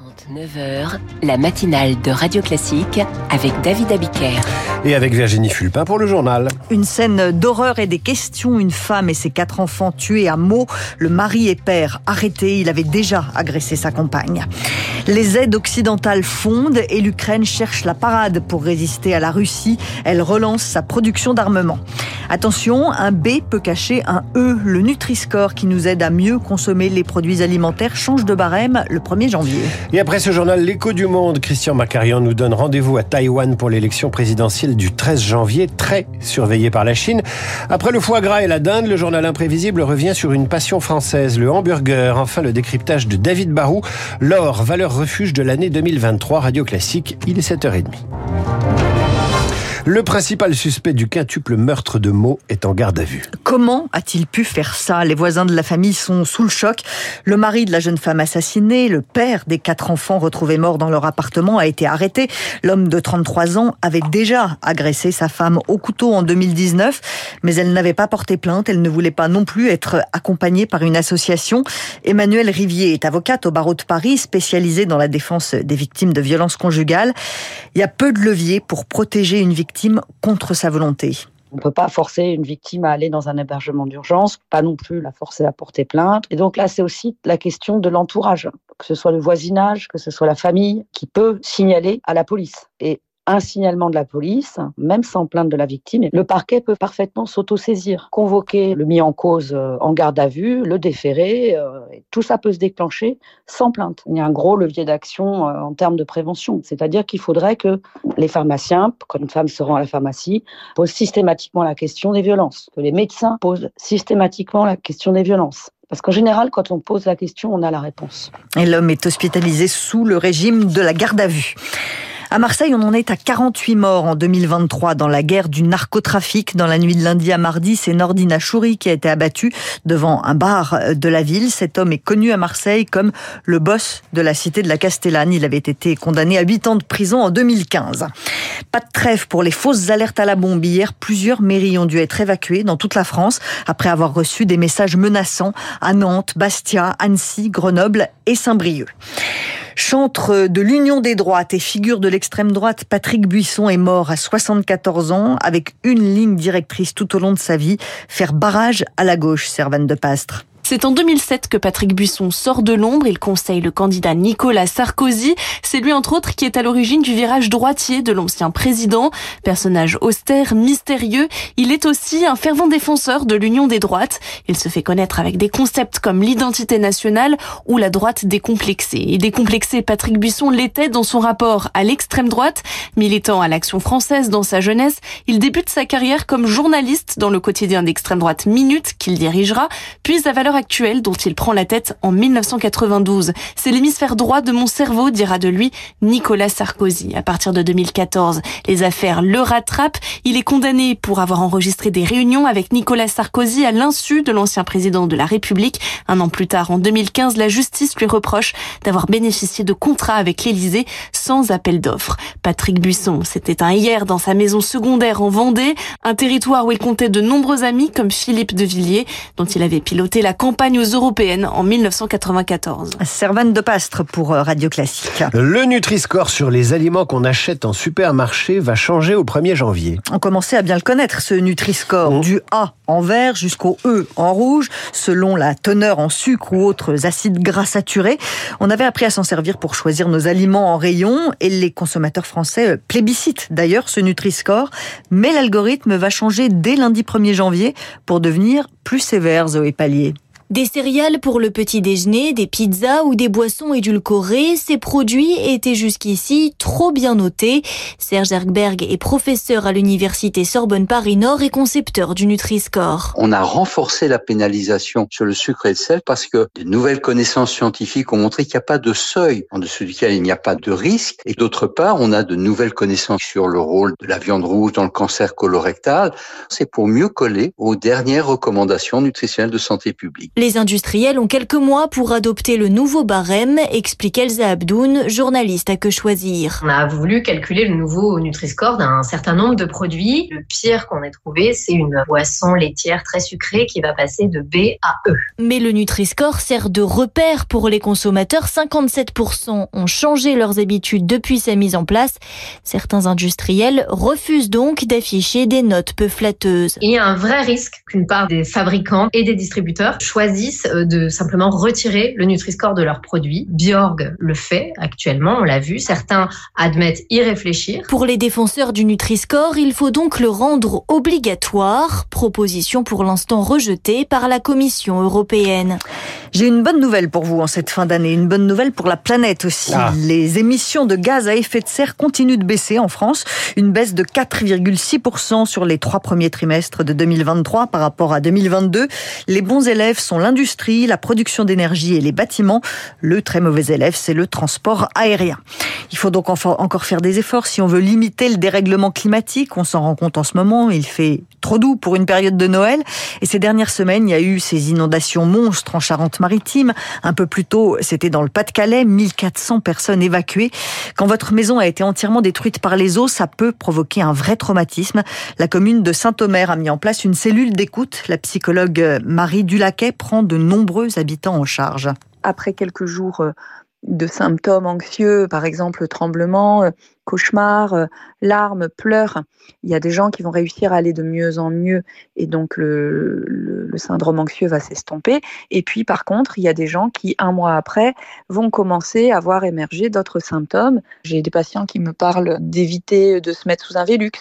9h, la matinale de Radio Classique avec David Abiker. Et avec Virginie Fulpin pour le journal. Une scène d'horreur et des questions. Une femme et ses quatre enfants tués à Meaux. Le mari et père arrêtés. Il avait déjà agressé sa compagne. Les aides occidentales fondent et l'Ukraine cherche la parade pour résister à la Russie. Elle relance sa production d'armement. Attention, un B peut cacher un E. Le Nutri-Score qui nous aide à mieux consommer les produits alimentaires change de barème le 1er janvier. Et après ce journal L'écho du monde, Christian Macarian nous donne rendez-vous à Taïwan pour l'élection présidentielle du 13 janvier, très surveillée par la Chine. Après le foie gras et la dinde, le journal imprévisible revient sur une passion française, le hamburger. Enfin, le décryptage de David Barou. L'or, valeur refuge de l'année 2023, Radio Classique. Il est 7h30. Le principal suspect du quintuple meurtre de Meaux est en garde à vue. Comment a-t-il pu faire ça? Les voisins de la famille sont sous le choc. Le mari de la jeune femme assassinée, le père des quatre enfants retrouvés morts dans leur appartement a été arrêté. L'homme de 33 ans avait déjà agressé sa femme au couteau en 2019, mais elle n'avait pas porté plainte. Elle ne voulait pas non plus être accompagnée par une association. Emmanuelle Rivier est avocate au barreau de Paris, spécialisée dans la défense des victimes de violences conjugales. Il y a peu de leviers pour protéger une victime contre sa volonté. On ne peut pas forcer une victime à aller dans un hébergement d'urgence, pas non plus la forcer à porter plainte. Et donc là, c'est aussi la question de l'entourage, que ce soit le voisinage, que ce soit la famille, qui peut signaler à la police. Et un signalement de la police, même sans plainte de la victime, le parquet peut parfaitement s'autosaisir, convoquer le mis en cause euh, en garde à vue, le déférer, euh, tout ça peut se déclencher sans plainte. Il y a un gros levier d'action euh, en termes de prévention, c'est-à-dire qu'il faudrait que les pharmaciens, quand une femme se rend à la pharmacie, posent systématiquement la question des violences, que les médecins posent systématiquement la question des violences. Parce qu'en général, quand on pose la question, on a la réponse. Et l'homme est hospitalisé sous le régime de la garde à vue. À Marseille, on en est à 48 morts en 2023 dans la guerre du narcotrafic. Dans la nuit de lundi à mardi, c'est Nordina Chouri qui a été abattu devant un bar de la ville. Cet homme est connu à Marseille comme le boss de la cité de la Castellane. Il avait été condamné à 8 ans de prison en 2015. Pas de trêve pour les fausses alertes à la bombe. Hier, plusieurs mairies ont dû être évacuées dans toute la France après avoir reçu des messages menaçants à Nantes, Bastia, Annecy, Grenoble et Saint-Brieuc. Chantre de l'Union des droites et figure de l'extrême droite, Patrick Buisson est mort à 74 ans avec une ligne directrice tout au long de sa vie, faire barrage à la gauche, Servane de Pastre. C'est en 2007 que Patrick Buisson sort de l'ombre. Il conseille le candidat Nicolas Sarkozy. C'est lui, entre autres, qui est à l'origine du virage droitier de l'ancien président. Personnage austère, mystérieux, il est aussi un fervent défenseur de l'union des droites. Il se fait connaître avec des concepts comme l'identité nationale ou la droite décomplexée. Et décomplexé, Patrick Buisson l'était dans son rapport à l'extrême droite. Militant à l'action française dans sa jeunesse, il débute sa carrière comme journaliste dans le quotidien d'extrême droite Minute qu'il dirigera, puis à valeur actuelle dont il prend la tête en 1992. C'est l'hémisphère droit de mon cerveau, dira de lui Nicolas Sarkozy. À partir de 2014, les affaires le rattrapent. Il est condamné pour avoir enregistré des réunions avec Nicolas Sarkozy à l'insu de l'ancien président de la République. Un an plus tard, en 2015, la justice lui reproche d'avoir bénéficié de contrats avec l'Élysée sans appel d'offres. Patrick Buisson, c'était un hier dans sa maison secondaire en Vendée, un territoire où il comptait de nombreux amis comme Philippe de Villiers, dont il avait piloté la campagne aux européennes en 1994. Servane de Pastre pour euh, Radio Classique. Le Nutri-Score sur les aliments qu'on achète en supermarché va changer au 1er janvier. On commençait à bien le connaître, ce Nutri-Score, mmh. du A en vert jusqu'au E en rouge, selon la teneur en sucre ou autres acides gras saturés. On avait appris à s'en servir pour choisir nos aliments en rayon et les consommateurs français euh, plébiscitent d'ailleurs ce Nutri-Score. Mais l'algorithme va changer dès lundi 1er janvier pour devenir plus sévère, Zoé Pallier. Des céréales pour le petit déjeuner, des pizzas ou des boissons édulcorées, ces produits étaient jusqu'ici trop bien notés. Serge Ergberg est professeur à l'université Sorbonne Paris Nord et concepteur du Nutri-Score. On a renforcé la pénalisation sur le sucre et le sel parce que de nouvelles connaissances scientifiques ont montré qu'il n'y a pas de seuil en dessous duquel il n'y a pas de risque. Et d'autre part, on a de nouvelles connaissances sur le rôle de la viande rouge dans le cancer colorectal. C'est pour mieux coller aux dernières recommandations nutritionnelles de santé publique. Les industriels ont quelques mois pour adopter le nouveau barème, explique Elsa Abdoun, journaliste à Que Choisir. On a voulu calculer le nouveau Nutri-Score d'un certain nombre de produits. Le pire qu'on ait trouvé, c'est une boisson laitière très sucrée qui va passer de B à E. Mais le Nutri-Score sert de repère pour les consommateurs. 57% ont changé leurs habitudes depuis sa mise en place. Certains industriels refusent donc d'afficher des notes peu flatteuses. Il y a un vrai risque qu'une part des fabricants et des distributeurs choisissent euh, de simplement retirer le Nutri-Score de leurs produits. Bjorg le fait actuellement, on l'a vu. Certains admettent y réfléchir. Pour les défenseurs du Nutri-Score, il faut donc le rendre obligatoire. Proposition pour l'instant rejetée par la Commission européenne. J'ai une bonne nouvelle pour vous en cette fin d'année, une bonne nouvelle pour la planète aussi. Ah. Les émissions de gaz à effet de serre continuent de baisser en France, une baisse de 4,6% sur les trois premiers trimestres de 2023 par rapport à 2022. Les bons élèves sont l'industrie, la production d'énergie et les bâtiments. Le très mauvais élève, c'est le transport aérien. Il faut donc encore faire des efforts si on veut limiter le dérèglement climatique. On s'en rend compte en ce moment, il fait trop doux pour une période de Noël. Et ces dernières semaines, il y a eu ces inondations monstres en Charente-Maritime. Un peu plus tôt, c'était dans le Pas-de-Calais, 1400 personnes évacuées. Quand votre maison a été entièrement détruite par les eaux, ça peut provoquer un vrai traumatisme. La commune de Saint-Omer a mis en place une cellule d'écoute. La psychologue euh, Marie Dulaquet prend de nombreux habitants en charge. après quelques jours euh, de symptômes anxieux, par exemple tremblement, euh, cauchemar, euh, larmes, pleurs, il y a des gens qui vont réussir à aller de mieux en mieux et donc le, syndrome anxieux va s'estomper. Et puis par contre, il y a des gens qui, un mois après, vont commencer à voir émerger d'autres symptômes. J'ai des patients qui me parlent d'éviter de se mettre sous un Velux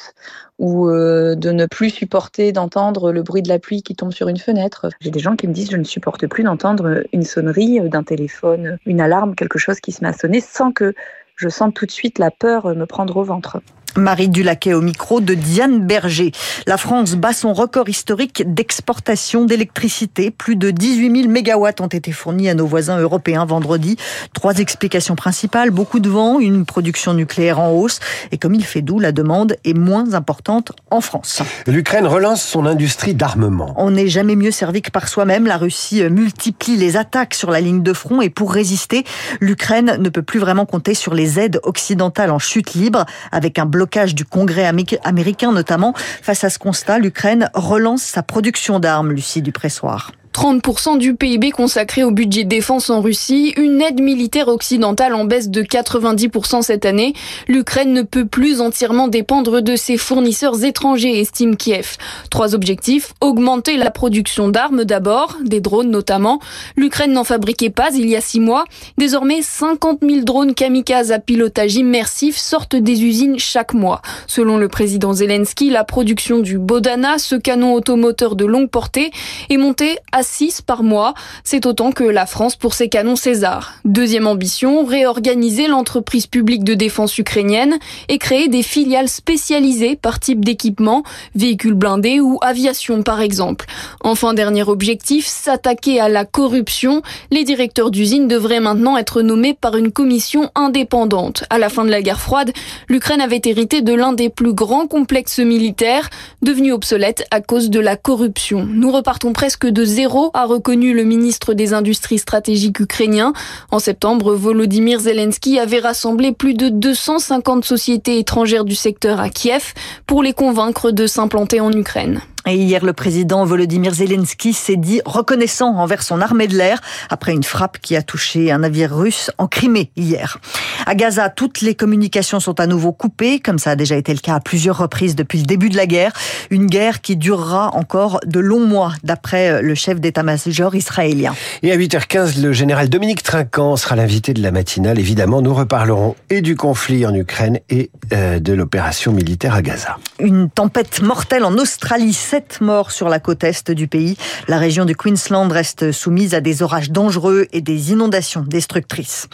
ou euh, de ne plus supporter d'entendre le bruit de la pluie qui tombe sur une fenêtre. J'ai des gens qui me disent je ne supporte plus d'entendre une sonnerie d'un téléphone, une alarme, quelque chose qui se met à sonner sans que je sente tout de suite la peur me prendre au ventre. Marie Dulaquet au micro de Diane Berger. La France bat son record historique d'exportation d'électricité. Plus de 18 000 mégawatts ont été fournis à nos voisins européens vendredi. Trois explications principales. Beaucoup de vent, une production nucléaire en hausse. Et comme il fait doux, la demande est moins importante en France. L'Ukraine relance son industrie d'armement. On n'est jamais mieux servi que par soi-même. La Russie multiplie les attaques sur la ligne de front et pour résister, l'Ukraine ne peut plus vraiment compter sur les aides occidentales en chute libre avec un blocage du Congrès amé- américain notamment. Face à ce constat, l'Ukraine relance sa production d'armes, Lucie Dupressoir. 30% du PIB consacré au budget défense en Russie, une aide militaire occidentale en baisse de 90% cette année. L'Ukraine ne peut plus entièrement dépendre de ses fournisseurs étrangers, estime Kiev. Trois objectifs, augmenter la production d'armes d'abord, des drones notamment. L'Ukraine n'en fabriquait pas il y a six mois. Désormais, 50 000 drones kamikazes à pilotage immersif sortent des usines chaque mois. Selon le président Zelensky, la production du Bodana, ce canon automoteur de longue portée, est montée à 6 par mois. C'est autant que la France pour ses canons César. Deuxième ambition, réorganiser l'entreprise publique de défense ukrainienne et créer des filiales spécialisées par type d'équipement, véhicules blindés ou aviation par exemple. Enfin, dernier objectif, s'attaquer à la corruption. Les directeurs d'usines devraient maintenant être nommés par une commission indépendante. À la fin de la guerre froide, l'Ukraine avait hérité de l'un des plus grands complexes militaires, devenu obsolète à cause de la corruption. Nous repartons presque de zéro, a reconnu le ministre des Industries stratégiques ukrainien. En septembre, Volodymyr Zelensky avait rassemblé plus de 250 sociétés étrangères du secteur à Kiev pour les convaincre de s'implanter en Ukraine. Et hier, le président Volodymyr Zelensky s'est dit reconnaissant envers son armée de l'air après une frappe qui a touché un navire russe en Crimée hier. À Gaza, toutes les communications sont à nouveau coupées, comme ça a déjà été le cas à plusieurs reprises depuis le début de la guerre. Une guerre qui durera encore de longs mois, d'après le chef d'état-major israélien. Et à 8h15, le général Dominique Trinquant sera l'invité de la matinale. Évidemment, nous reparlerons et du conflit en Ukraine et euh, de l'opération militaire à Gaza. Une tempête mortelle en Australie, sept morts sur la côte est du pays. La région du Queensland reste soumise à des orages dangereux et des inondations destructrices.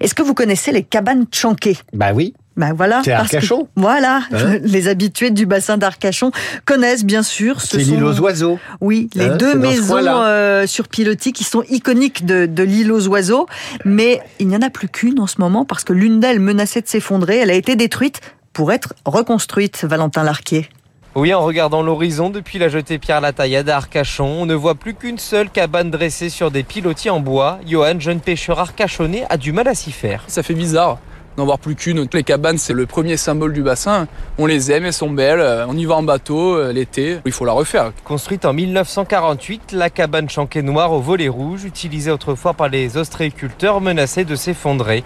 Est-ce que vous connaissez les cabanes Chanquet? Bah oui. Ben voilà. C'est que- Arcachon voilà. Hein les habitués du bassin d'Arcachon connaissent bien sûr. ce C'est l'île aux oiseaux. Oui, les Hein, deux dans ce maisons euh, sur pilotis qui sont iconiques de, de l'île aux oiseaux. Mais il n'y en a plus qu'une en ce moment parce que l'une d'elles menaçait de s'effondrer. Elle a été détruite pour être reconstruite, Valentin Larquier. Oui, en regardant l'horizon depuis la jetée Pierre Lataillade à Arcachon, on ne voit plus qu'une seule cabane dressée sur des pilotis en bois. Johan, jeune pêcheur arcachonné, a du mal à s'y faire. Ça fait bizarre n'en voir plus qu'une. Les cabanes, c'est le premier symbole du bassin. On les aime, elles sont belles. On y va en bateau euh, l'été. Il faut la refaire. Construite en 1948, la cabane chanquée noire au volet rouge, utilisée autrefois par les ostréiculteurs, menacée de s'effondrer.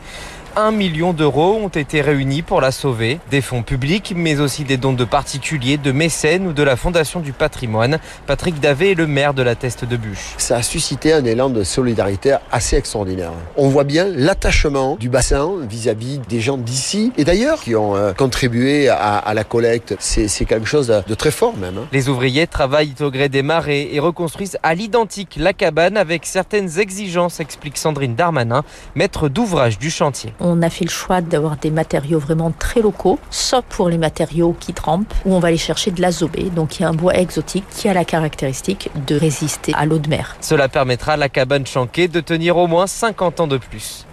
1 million d'euros ont été réunis pour la sauver. Des fonds publics, mais aussi des dons de particuliers, de mécènes ou de la Fondation du patrimoine. Patrick Davé est le maire de la Teste de Bûche. Ça a suscité un élan de solidarité assez extraordinaire. On voit bien l'attachement du bassin vis-à-vis des gens d'ici et d'ailleurs qui ont euh, contribué à, la collecte. C'est quelque chose de, très fort même. Hein. Les ouvriers travaillent au gré des marées et reconstruisent à l'identique la cabane avec certaines exigences, explique Sandrine Darmanin, maître d'ouvrage du chantier on a fait le choix d'avoir des matériaux vraiment très locaux, sauf pour les matériaux qui trempent, où on va aller chercher de l'azobé, donc il y a un bois exotique qui a la caractéristique de résister à l'eau de mer. Cela permettra à la cabane chanquée de tenir au moins 50 ans de plus.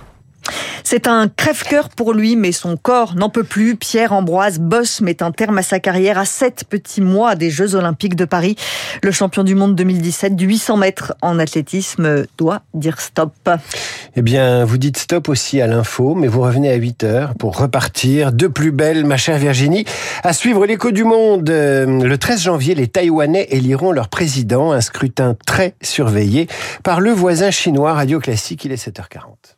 C'est un crève-cœur pour lui, mais son corps n'en peut plus. Pierre Ambroise Boss met un terme à sa carrière à sept petits mois des Jeux Olympiques de Paris. Le champion du monde 2017 du 800 mètres en athlétisme doit dire stop. Eh bien, vous dites stop aussi à l'info, mais vous revenez à 8 heures pour repartir de plus belle, ma chère Virginie. À suivre l'écho du monde, euh, le 13 janvier, les Taïwanais éliront leur président, un scrutin très surveillé par le voisin chinois Radio Classique. Il est 7h40.